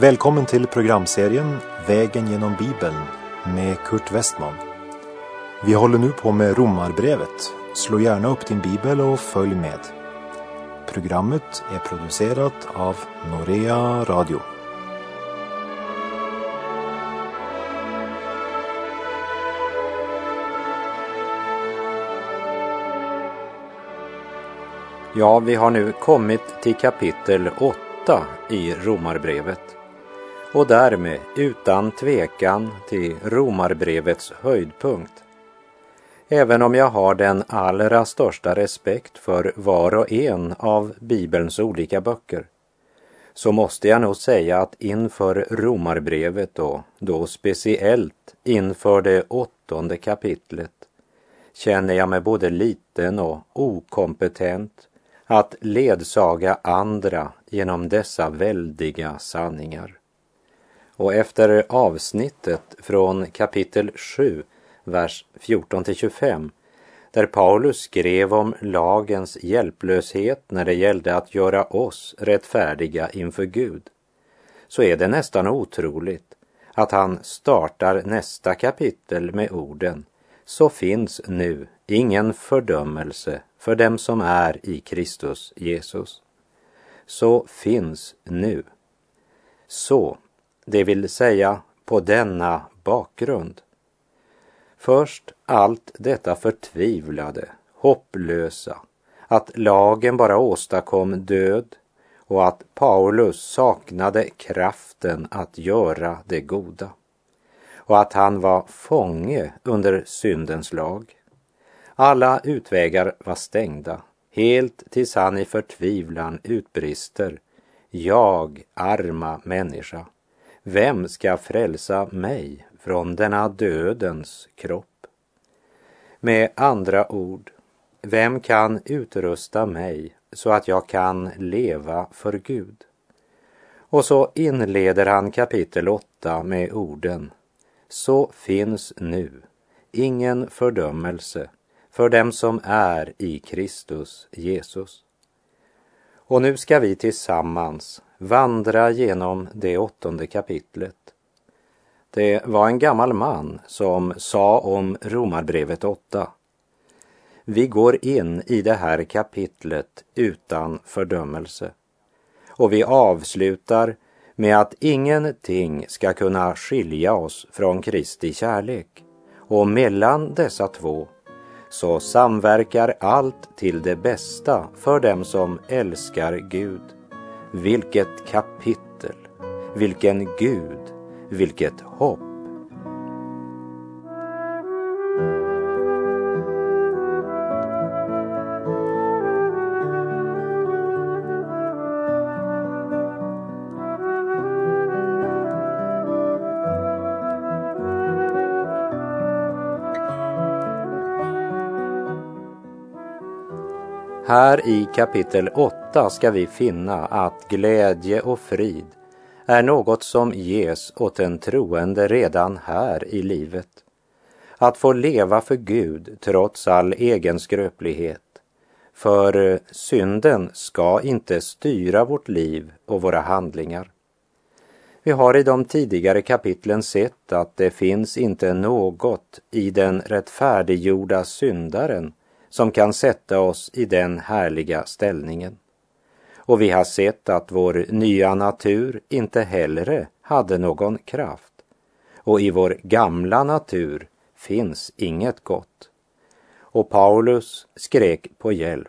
Välkommen till programserien Vägen genom Bibeln med Kurt Westman. Vi håller nu på med Romarbrevet. Slå gärna upp din bibel och följ med. Programmet är producerat av Norea Radio. Ja, vi har nu kommit till kapitel 8 i Romarbrevet och därmed utan tvekan till Romarbrevets höjdpunkt. Även om jag har den allra största respekt för var och en av Bibelns olika böcker så måste jag nog säga att inför Romarbrevet och då speciellt inför det åttonde kapitlet känner jag mig både liten och okompetent att ledsaga andra genom dessa väldiga sanningar. Och efter avsnittet från kapitel 7, vers 14 till 25, där Paulus skrev om lagens hjälplöshet när det gällde att göra oss rättfärdiga inför Gud, så är det nästan otroligt att han startar nästa kapitel med orden så finns nu ingen fördömelse för dem som är i Kristus Jesus. Så finns nu. Så, det vill säga på denna bakgrund. Först allt detta förtvivlade, hopplösa, att lagen bara åstadkom död och att Paulus saknade kraften att göra det goda och att han var fånge under syndens lag. Alla utvägar var stängda, helt tills han i förtvivlan utbrister Jag, arma människa, vem ska frälsa mig från denna dödens kropp? Med andra ord, vem kan utrusta mig så att jag kan leva för Gud? Och så inleder han kapitel 8 med orden Så finns nu ingen fördömelse för dem som är i Kristus Jesus. Och nu ska vi tillsammans vandra genom det åttonde kapitlet. Det var en gammal man som sa om Romarbrevet 8. Vi går in i det här kapitlet utan fördömelse. Och vi avslutar med att ingenting ska kunna skilja oss från Kristi kärlek. Och mellan dessa två så samverkar allt till det bästa för dem som älskar Gud. Vilket kapitel, vilken Gud, vilket hopp. Här i kapitel 8 ska vi finna att glädje och frid är något som ges åt en troende redan här i livet. Att få leva för Gud trots all egen skröplighet. För synden ska inte styra vårt liv och våra handlingar. Vi har i de tidigare kapitlen sett att det finns inte något i den rättfärdiggjorda syndaren som kan sätta oss i den härliga ställningen. Och vi har sett att vår nya natur inte heller hade någon kraft. Och i vår gamla natur finns inget gott. Och Paulus skrek på hjälp.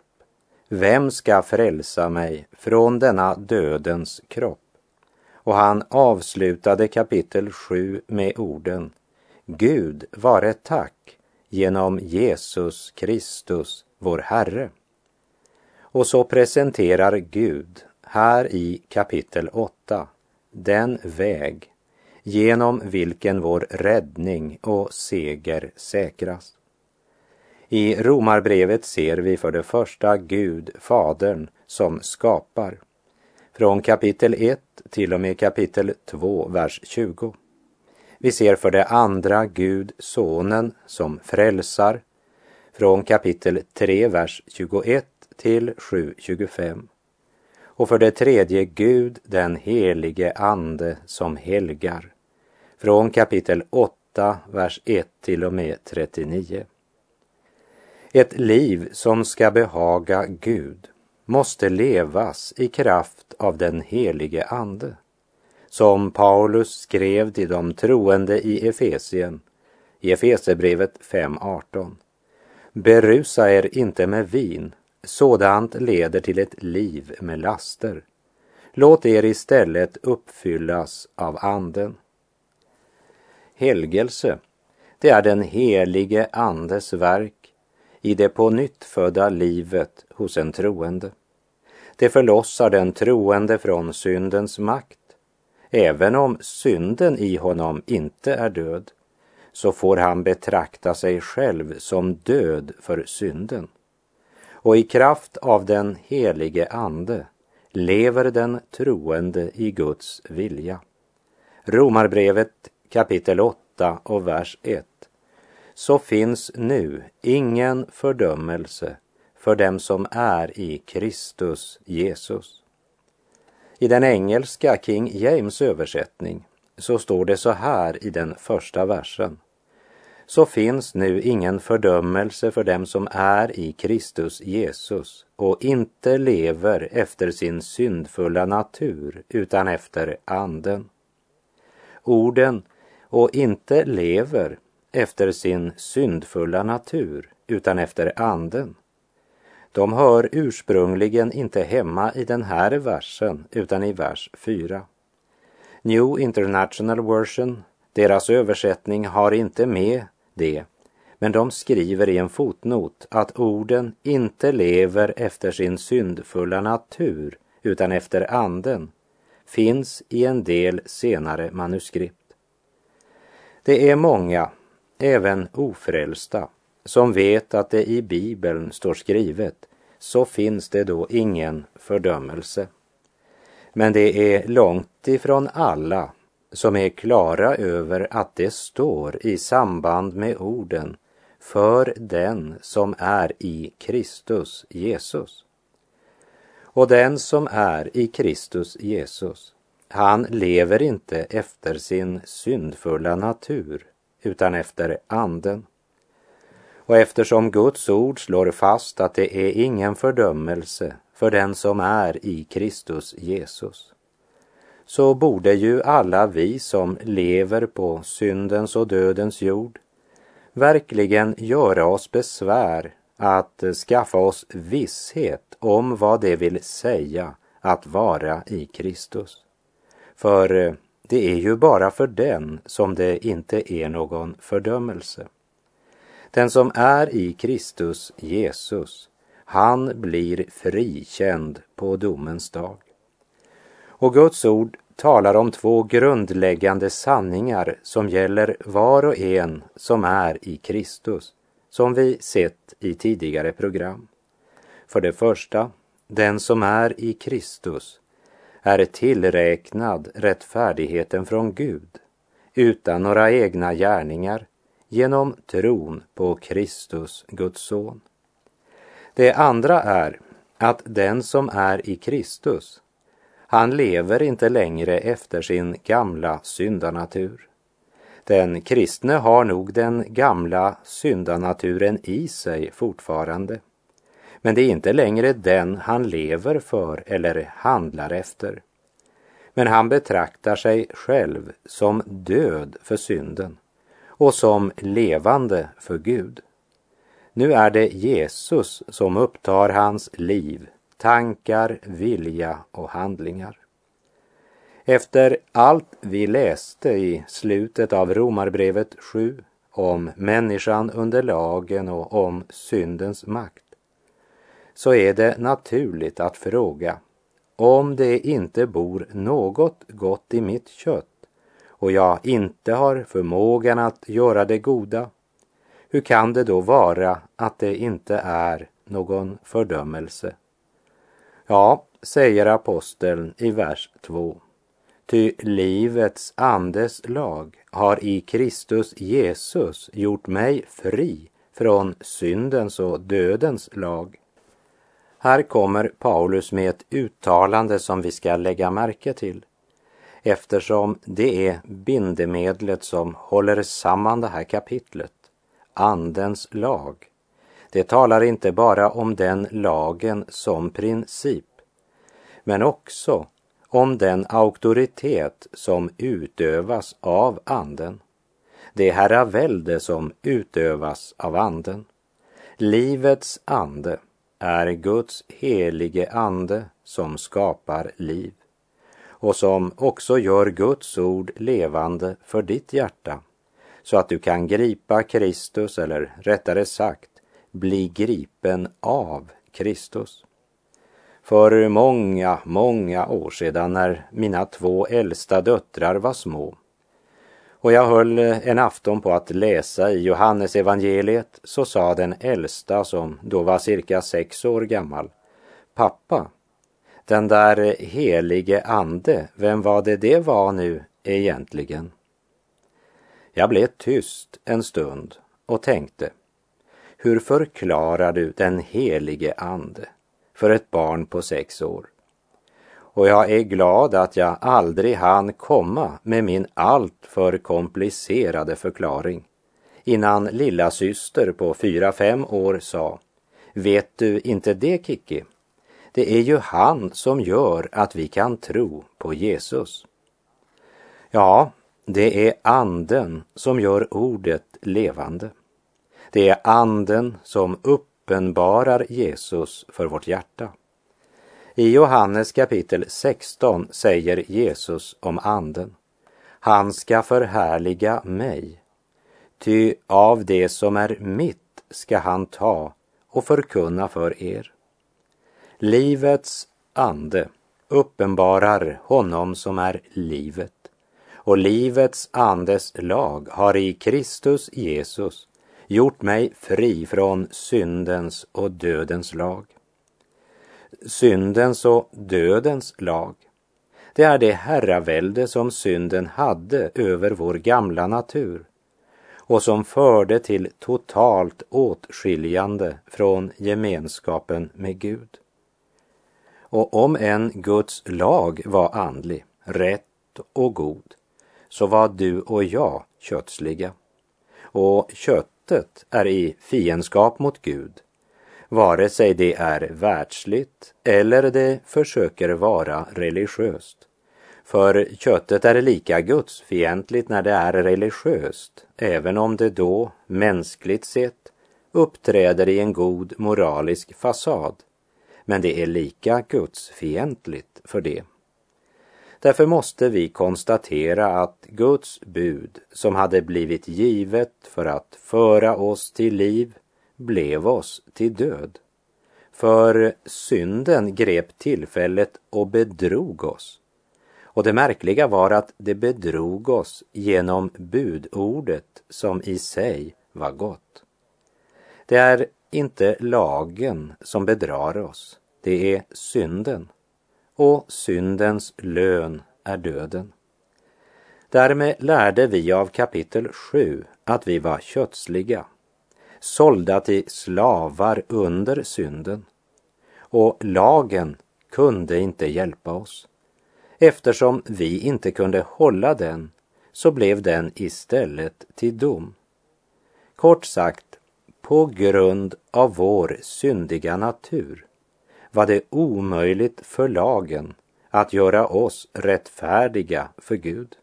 Vem ska frälsa mig från denna dödens kropp? Och han avslutade kapitel 7 med orden Gud vare tack genom Jesus Kristus, vår Herre. Och så presenterar Gud här i kapitel 8 den väg genom vilken vår räddning och seger säkras. I Romarbrevet ser vi för det första Gud, Fadern, som skapar. Från kapitel 1 till och med kapitel 2, vers 20. Vi ser för det andra Gud, Sonen, som frälsar från kapitel 3, vers 21 till 7.25. Och för det tredje Gud den helige ande som helgar. Från kapitel 8, vers 1 till och med 39. Ett liv som ska behaga Gud måste levas i kraft av den helige Ande. Som Paulus skrev till de troende i Efesien, i Efesebrevet 5.18. Berusa er inte med vin, sådant leder till ett liv med laster. Låt er istället uppfyllas av Anden. Helgelse, det är den helige Andes verk i det på nytt födda livet hos en troende. Det förlossar den troende från syndens makt. Även om synden i honom inte är död, så får han betrakta sig själv som död för synden. Och i kraft av den helige Ande lever den troende i Guds vilja. Romarbrevet kapitel 8 och vers 1. Så finns nu ingen fördömelse för dem som är i Kristus Jesus. I den engelska King James översättning så står det så här i den första versen. Så finns nu ingen fördömelse för dem som är i Kristus Jesus och inte lever efter sin syndfulla natur utan efter anden. Orden och inte lever efter sin syndfulla natur utan efter anden de hör ursprungligen inte hemma i den här versen utan i vers 4. New International Version, deras översättning har inte med det, men de skriver i en fotnot att orden inte lever efter sin syndfulla natur utan efter anden finns i en del senare manuskript. Det är många, även ofrälsta, som vet att det i Bibeln står skrivet, så finns det då ingen fördömelse. Men det är långt ifrån alla som är klara över att det står i samband med orden för den som är i Kristus Jesus. Och den som är i Kristus Jesus, han lever inte efter sin syndfulla natur utan efter anden. Och eftersom Guds ord slår fast att det är ingen fördömelse för den som är i Kristus Jesus, så borde ju alla vi som lever på syndens och dödens jord verkligen göra oss besvär att skaffa oss visshet om vad det vill säga att vara i Kristus. För det är ju bara för den som det inte är någon fördömelse. Den som är i Kristus Jesus, han blir frikänd på domens dag. Och Guds ord talar om två grundläggande sanningar som gäller var och en som är i Kristus, som vi sett i tidigare program. För det första, den som är i Kristus är tillräknad rättfärdigheten från Gud utan några egna gärningar genom tron på Kristus, Guds son. Det andra är att den som är i Kristus, han lever inte längre efter sin gamla syndanatur. Den kristne har nog den gamla syndanaturen i sig fortfarande. Men det är inte längre den han lever för eller handlar efter. Men han betraktar sig själv som död för synden och som levande för Gud. Nu är det Jesus som upptar hans liv, tankar, vilja och handlingar. Efter allt vi läste i slutet av Romarbrevet 7 om människan under lagen och om syndens makt, så är det naturligt att fråga om det inte bor något gott i mitt kött och jag inte har förmågan att göra det goda, hur kan det då vara att det inte är någon fördömelse? Ja, säger aposteln i vers 2. Ty livets andes lag har i Kristus Jesus gjort mig fri från syndens och dödens lag. Här kommer Paulus med ett uttalande som vi ska lägga märke till eftersom det är bindemedlet som håller samman det här kapitlet, Andens lag. Det talar inte bara om den lagen som princip, men också om den auktoritet som utövas av Anden. Det herravälde som utövas av Anden. Livets ande är Guds helige ande som skapar liv och som också gör Guds ord levande för ditt hjärta så att du kan gripa Kristus, eller rättare sagt bli gripen av Kristus. För många, många år sedan när mina två äldsta döttrar var små och jag höll en afton på att läsa i Johannes evangeliet så sa den äldsta som då var cirka sex år gammal Pappa, den där helige ande, vem var det det var nu egentligen? Jag blev tyst en stund och tänkte, hur förklarar du den helige ande för ett barn på sex år? Och jag är glad att jag aldrig hann komma med min alltför komplicerade förklaring innan lilla syster på fyra, fem år sa, vet du inte det Kikki? Det är ju han som gör att vi kan tro på Jesus. Ja, det är anden som gör ordet levande. Det är anden som uppenbarar Jesus för vårt hjärta. I Johannes kapitel 16 säger Jesus om anden. Han ska förhärliga mig, ty av det som är mitt ska han ta och förkunna för er. Livets ande uppenbarar honom som är livet och livets andes lag har i Kristus Jesus gjort mig fri från syndens och dödens lag. Syndens och dödens lag, det är det herravälde som synden hade över vår gamla natur och som förde till totalt åtskiljande från gemenskapen med Gud. Och om en Guds lag var andlig, rätt och god, så var du och jag kötsliga. Och köttet är i fiendskap mot Gud, vare sig det är världsligt eller det försöker vara religiöst. För köttet är lika gudsfientligt när det är religiöst, även om det då, mänskligt sett, uppträder i en god moralisk fasad men det är lika gudsfientligt för det. Därför måste vi konstatera att Guds bud som hade blivit givet för att föra oss till liv blev oss till död. För synden grep tillfället och bedrog oss. Och det märkliga var att det bedrog oss genom budordet som i sig var gott. Det är inte lagen som bedrar oss, det är synden. Och syndens lön är döden. Därmed lärde vi av kapitel 7 att vi var kötsliga, sålda till slavar under synden. Och lagen kunde inte hjälpa oss. Eftersom vi inte kunde hålla den så blev den istället till dom. Kort sagt, på grund av vår syndiga natur var det omöjligt för lagen att göra oss rättfärdiga för Gud.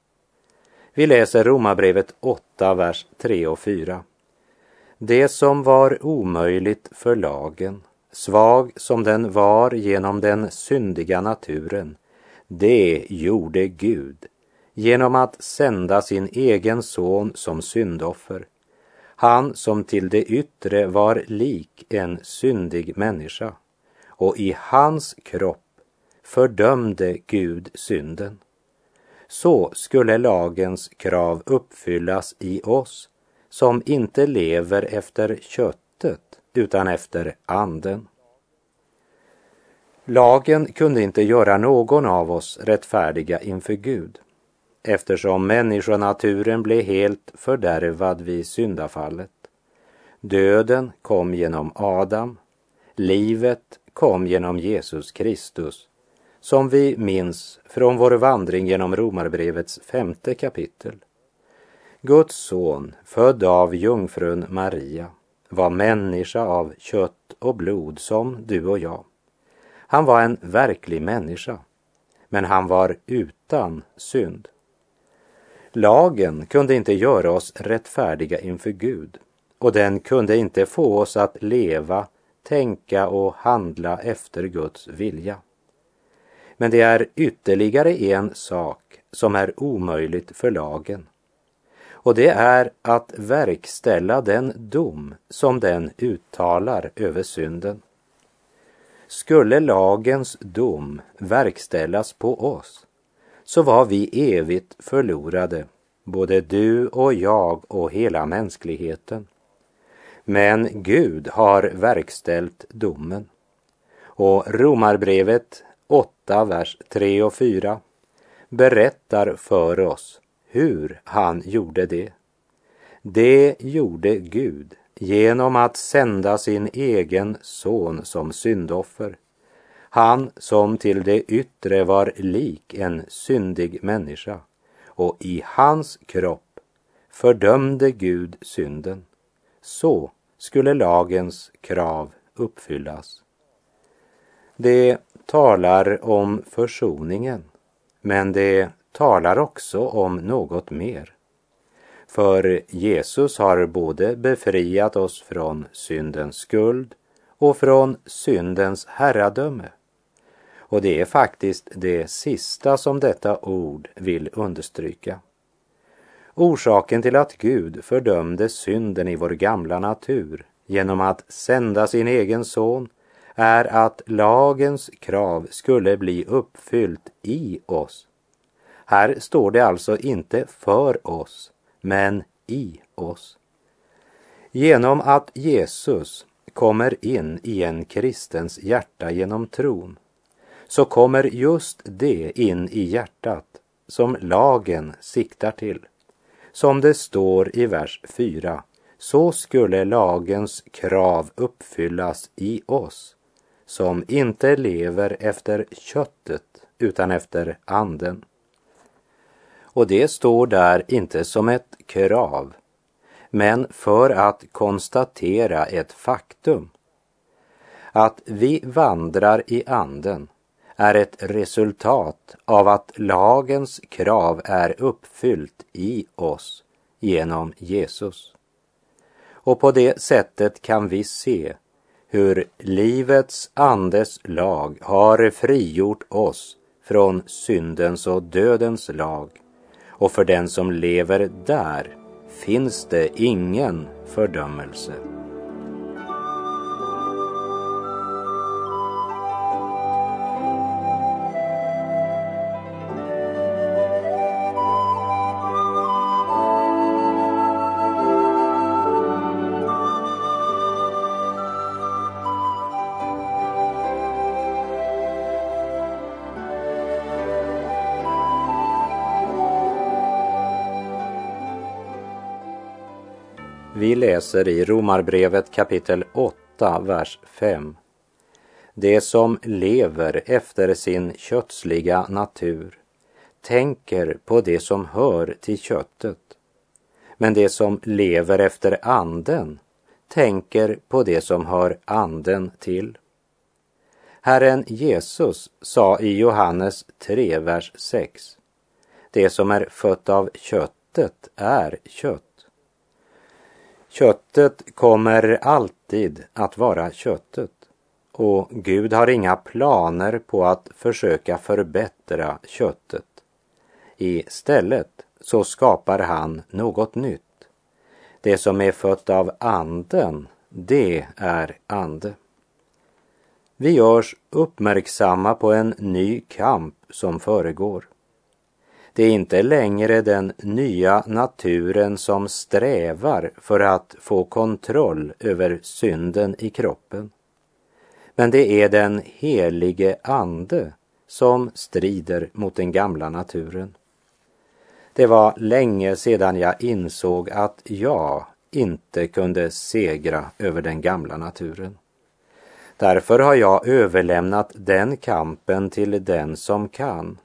Vi läser Romarbrevet 8, vers 3 och 4. Det som var omöjligt för lagen, svag som den var genom den syndiga naturen, det gjorde Gud genom att sända sin egen son som syndoffer. Han som till det yttre var lik en syndig människa och i hans kropp fördömde Gud synden. Så skulle lagens krav uppfyllas i oss som inte lever efter köttet utan efter anden. Lagen kunde inte göra någon av oss rättfärdiga inför Gud eftersom människonaturen blev helt fördärvad vid syndafallet. Döden kom genom Adam, livet kom genom Jesus Kristus, som vi minns från vår vandring genom Romarbrevets femte kapitel. Guds son, född av jungfrun Maria, var människa av kött och blod som du och jag. Han var en verklig människa, men han var utan synd. Lagen kunde inte göra oss rättfärdiga inför Gud och den kunde inte få oss att leva, tänka och handla efter Guds vilja. Men det är ytterligare en sak som är omöjligt för lagen. Och det är att verkställa den dom som den uttalar över synden. Skulle lagens dom verkställas på oss så var vi evigt förlorade, både du och jag och hela mänskligheten. Men Gud har verkställt domen. Och Romarbrevet 8, vers 3 och 4 berättar för oss hur han gjorde det. Det gjorde Gud genom att sända sin egen son som syndoffer. Han som till det yttre var lik en syndig människa och i hans kropp fördömde Gud synden. Så skulle lagens krav uppfyllas. Det talar om försoningen, men det talar också om något mer. För Jesus har både befriat oss från syndens skuld och från syndens herradöme. Och det är faktiskt det sista som detta ord vill understryka. Orsaken till att Gud fördömde synden i vår gamla natur genom att sända sin egen son är att lagens krav skulle bli uppfyllt i oss. Här står det alltså inte för oss, men i oss. Genom att Jesus kommer in i en kristens hjärta genom tron så kommer just det in i hjärtat som lagen siktar till. Som det står i vers 4, så skulle lagens krav uppfyllas i oss som inte lever efter köttet utan efter anden. Och det står där inte som ett krav, men för att konstatera ett faktum. Att vi vandrar i anden är ett resultat av att lagens krav är uppfyllt i oss genom Jesus. Och på det sättet kan vi se hur livets andes lag har frigjort oss från syndens och dödens lag. Och för den som lever där finns det ingen fördömelse. Läser i Romarbrevet kapitel 8, vers 5. Det som lever efter sin kötsliga natur tänker på det som hör till köttet. Men det som lever efter anden tänker på det som hör anden till. Herren Jesus sa i Johannes 3, vers 6. Det som är fött av köttet är kött Köttet kommer alltid att vara köttet och Gud har inga planer på att försöka förbättra köttet. Istället så skapar han något nytt. Det som är fött av anden, det är ande. Vi görs uppmärksamma på en ny kamp som föregår. Det är inte längre den nya naturen som strävar för att få kontroll över synden i kroppen. Men det är den helige ande som strider mot den gamla naturen. Det var länge sedan jag insåg att jag inte kunde segra över den gamla naturen. Därför har jag överlämnat den kampen till den som kan.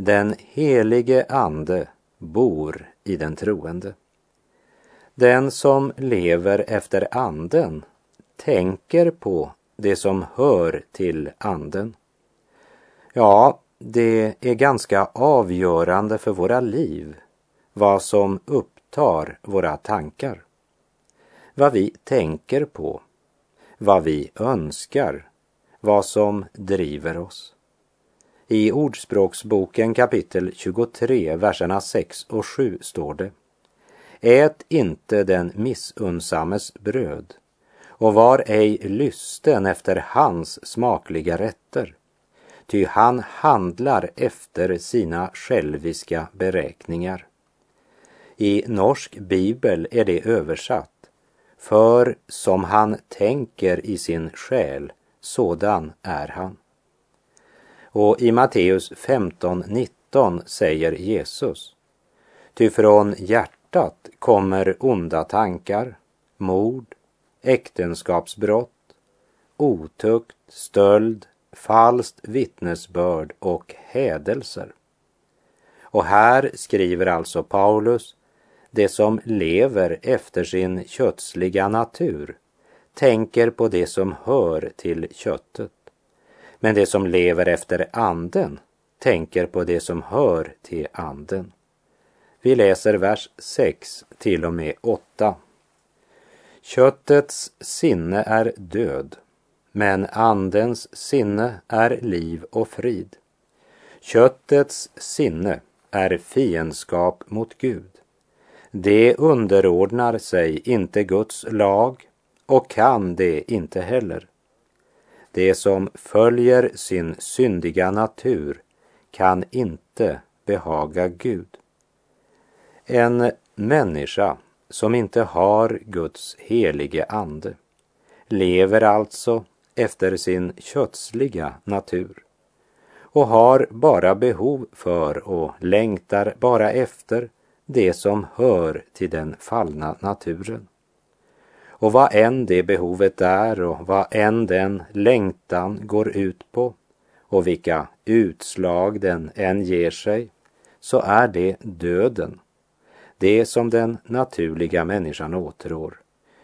Den helige Ande bor i den troende. Den som lever efter anden tänker på det som hör till anden. Ja, det är ganska avgörande för våra liv vad som upptar våra tankar. Vad vi tänker på, vad vi önskar, vad som driver oss. I Ordspråksboken kapitel 23, verserna 6 och 7 står det Ät inte den missunnsammes bröd och var ej lysten efter hans smakliga rätter, ty han handlar efter sina själviska beräkningar. I norsk bibel är det översatt för som han tänker i sin själ, sådan är han. Och i Matteus 15.19 säger Jesus, ty från hjärtat kommer onda tankar, mord, äktenskapsbrott, otukt, stöld, falskt vittnesbörd och hädelser. Och här skriver alltså Paulus, det som lever efter sin kötsliga natur tänker på det som hör till köttet. Men det som lever efter anden tänker på det som hör till anden. Vi läser vers 6 till och med 8. Köttets sinne är död, men andens sinne är liv och frid. Köttets sinne är fiendskap mot Gud. Det underordnar sig inte Guds lag och kan det inte heller. Det som följer sin syndiga natur kan inte behaga Gud. En människa som inte har Guds helige ande lever alltså efter sin kötsliga natur och har bara behov för och längtar bara efter det som hör till den fallna naturen. Och vad än det behovet är och vad än den längtan går ut på och vilka utslag den än ger sig, så är det döden det som den naturliga människan åtrår.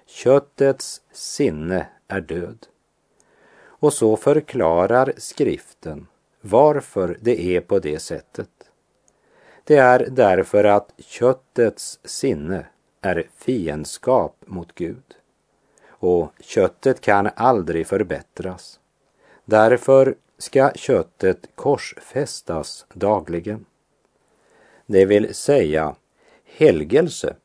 Köttets sinne är död. Och så förklarar skriften varför det är på det sättet. Det är därför att köttets sinne är fiendskap mot Gud. Och köttet kan aldrig förbättras. Därför ska köttet korsfästas dagligen. Det vill säga helgelse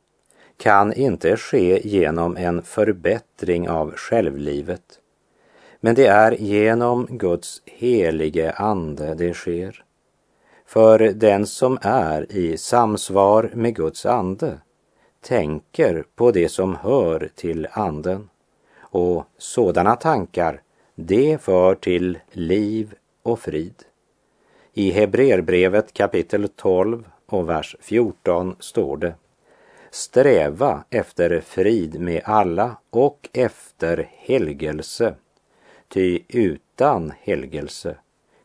kan inte ske genom en förbättring av självlivet. Men det är genom Guds helige ande det sker. För den som är i samsvar med Guds ande tänker på det som hör till anden. Och sådana tankar, det för till liv och frid. I Hebreerbrevet kapitel 12 och vers 14 står det Sträva efter frid med alla och efter helgelse, ty utan helgelse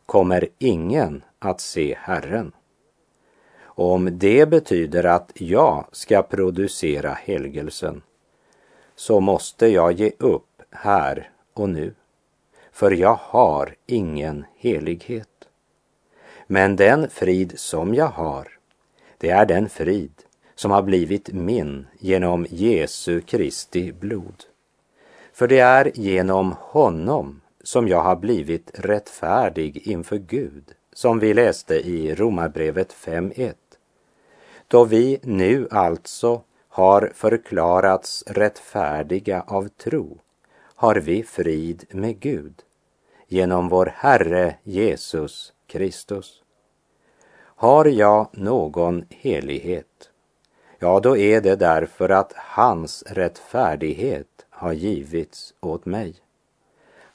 kommer ingen att se Herren. Om det betyder att jag ska producera helgelsen så måste jag ge upp här och nu, för jag har ingen helighet. Men den frid som jag har, det är den frid som har blivit min genom Jesu Kristi blod. För det är genom honom som jag har blivit rättfärdig inför Gud, som vi läste i Romarbrevet 5.1. Då vi nu alltså har förklarats rättfärdiga av tro har vi frid med Gud genom vår Herre Jesus Kristus. Har jag någon helighet, ja, då är det därför att hans rättfärdighet har givits åt mig.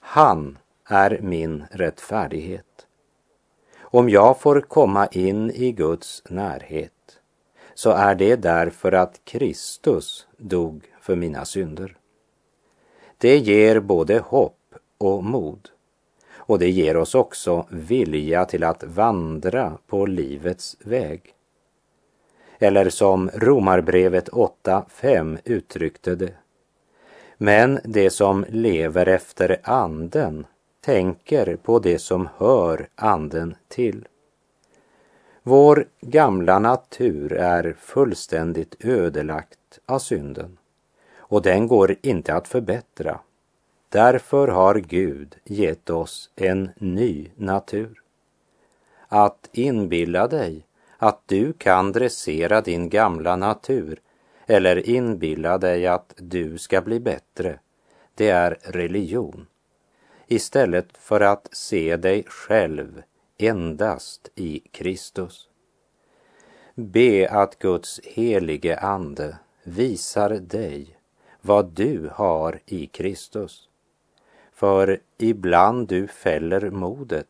Han är min rättfärdighet. Om jag får komma in i Guds närhet så är det därför att Kristus dog för mina synder. Det ger både hopp och mod. Och det ger oss också vilja till att vandra på livets väg. Eller som Romarbrevet 8.5 uttryckte det. Men det som lever efter anden tänker på det som hör anden till. Vår gamla natur är fullständigt ödelagt av synden och den går inte att förbättra. Därför har Gud gett oss en ny natur. Att inbilla dig att du kan dressera din gamla natur eller inbilla dig att du ska bli bättre, det är religion. Istället för att se dig själv endast i Kristus. Be att Guds helige Ande visar dig vad du har i Kristus. För ibland du fäller modet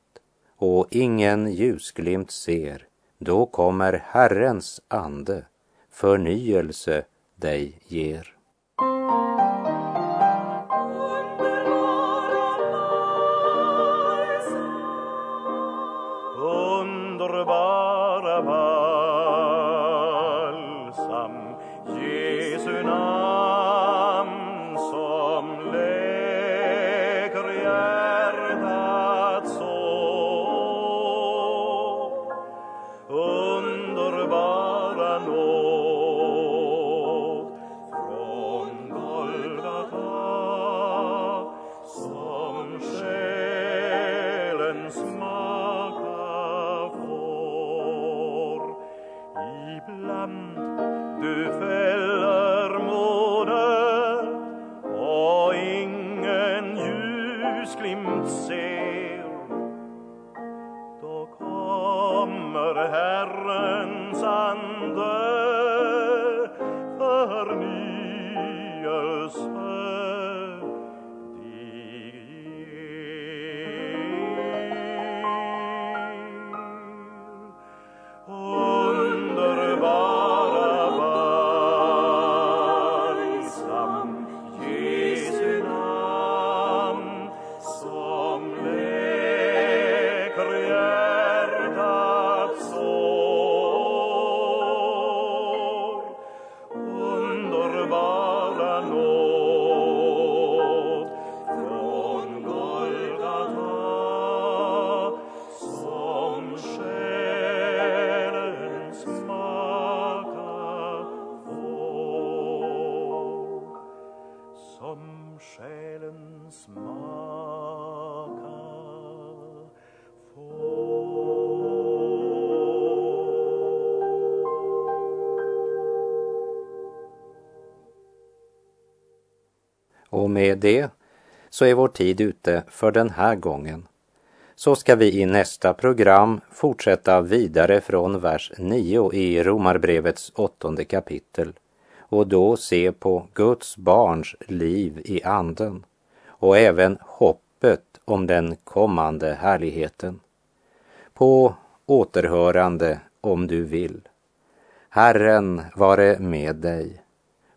och ingen ljusglimt ser, då kommer Herrens ande förnyelse dig ger. ljusglimt ser. Då kommer Herren Och med det så är vår tid ute för den här gången. Så ska vi i nästa program fortsätta vidare från vers 9 i Romarbrevets åttonde kapitel och då se på Guds barns liv i anden och även hoppet om den kommande härligheten. På återhörande om du vill. Herren vare med dig.